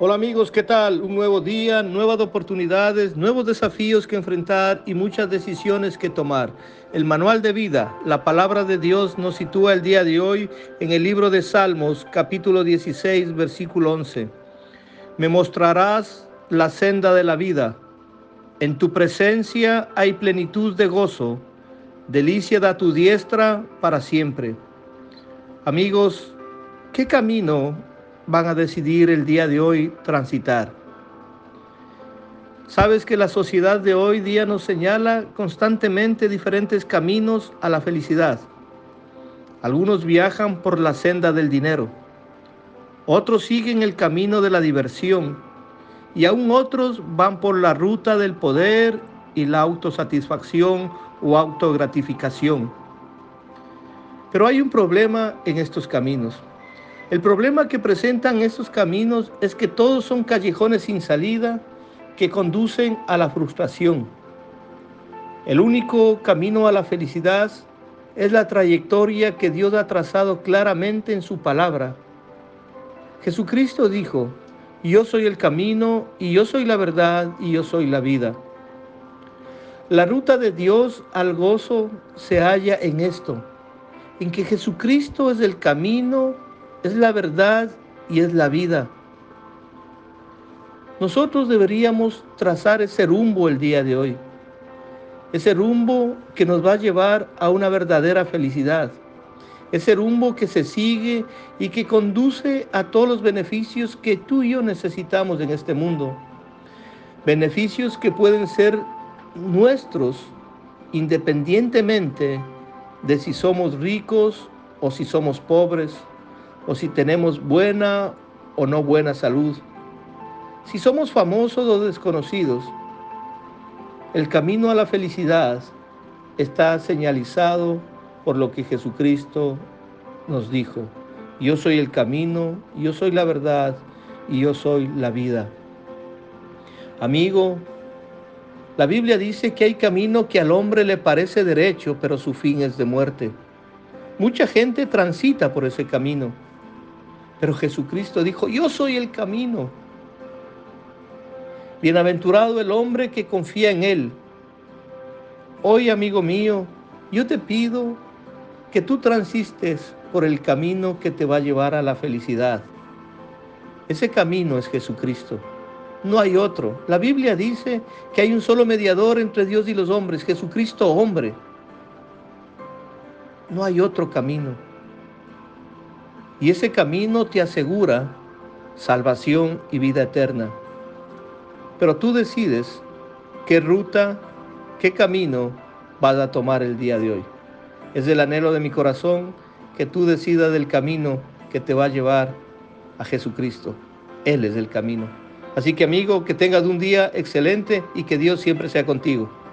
Hola amigos, ¿qué tal? Un nuevo día, nuevas oportunidades, nuevos desafíos que enfrentar y muchas decisiones que tomar. El manual de vida, la palabra de Dios nos sitúa el día de hoy en el libro de Salmos, capítulo 16, versículo 11. Me mostrarás la senda de la vida. En tu presencia hay plenitud de gozo. Delicia da tu diestra para siempre. Amigos, ¿qué camino van a decidir el día de hoy transitar. Sabes que la sociedad de hoy día nos señala constantemente diferentes caminos a la felicidad. Algunos viajan por la senda del dinero, otros siguen el camino de la diversión y aún otros van por la ruta del poder y la autosatisfacción o autogratificación. Pero hay un problema en estos caminos. El problema que presentan estos caminos es que todos son callejones sin salida que conducen a la frustración. El único camino a la felicidad es la trayectoria que Dios ha trazado claramente en su palabra. Jesucristo dijo, yo soy el camino y yo soy la verdad y yo soy la vida. La ruta de Dios al gozo se halla en esto, en que Jesucristo es el camino, es la verdad y es la vida. Nosotros deberíamos trazar ese rumbo el día de hoy, ese rumbo que nos va a llevar a una verdadera felicidad, ese rumbo que se sigue y que conduce a todos los beneficios que tú y yo necesitamos en este mundo. Beneficios que pueden ser nuestros independientemente de si somos ricos o si somos pobres, o si tenemos buena o no buena salud, si somos famosos o desconocidos. El camino a la felicidad está señalizado por lo que Jesucristo nos dijo. Yo soy el camino, yo soy la verdad y yo soy la vida. Amigo, la Biblia dice que hay camino que al hombre le parece derecho, pero su fin es de muerte. Mucha gente transita por ese camino pero Jesucristo dijo, yo soy el camino. Bienaventurado el hombre que confía en Él. Hoy, amigo mío, yo te pido que tú transistes por el camino que te va a llevar a la felicidad. Ese camino es Jesucristo. No hay otro. La Biblia dice que hay un solo mediador entre Dios y los hombres, Jesucristo hombre. No hay otro camino. Y ese camino te asegura salvación y vida eterna. Pero tú decides qué ruta, qué camino vas a tomar el día de hoy. Es el anhelo de mi corazón que tú decidas del camino que te va a llevar a Jesucristo. Él es el camino. Así que amigo, que tengas un día excelente y que Dios siempre sea contigo.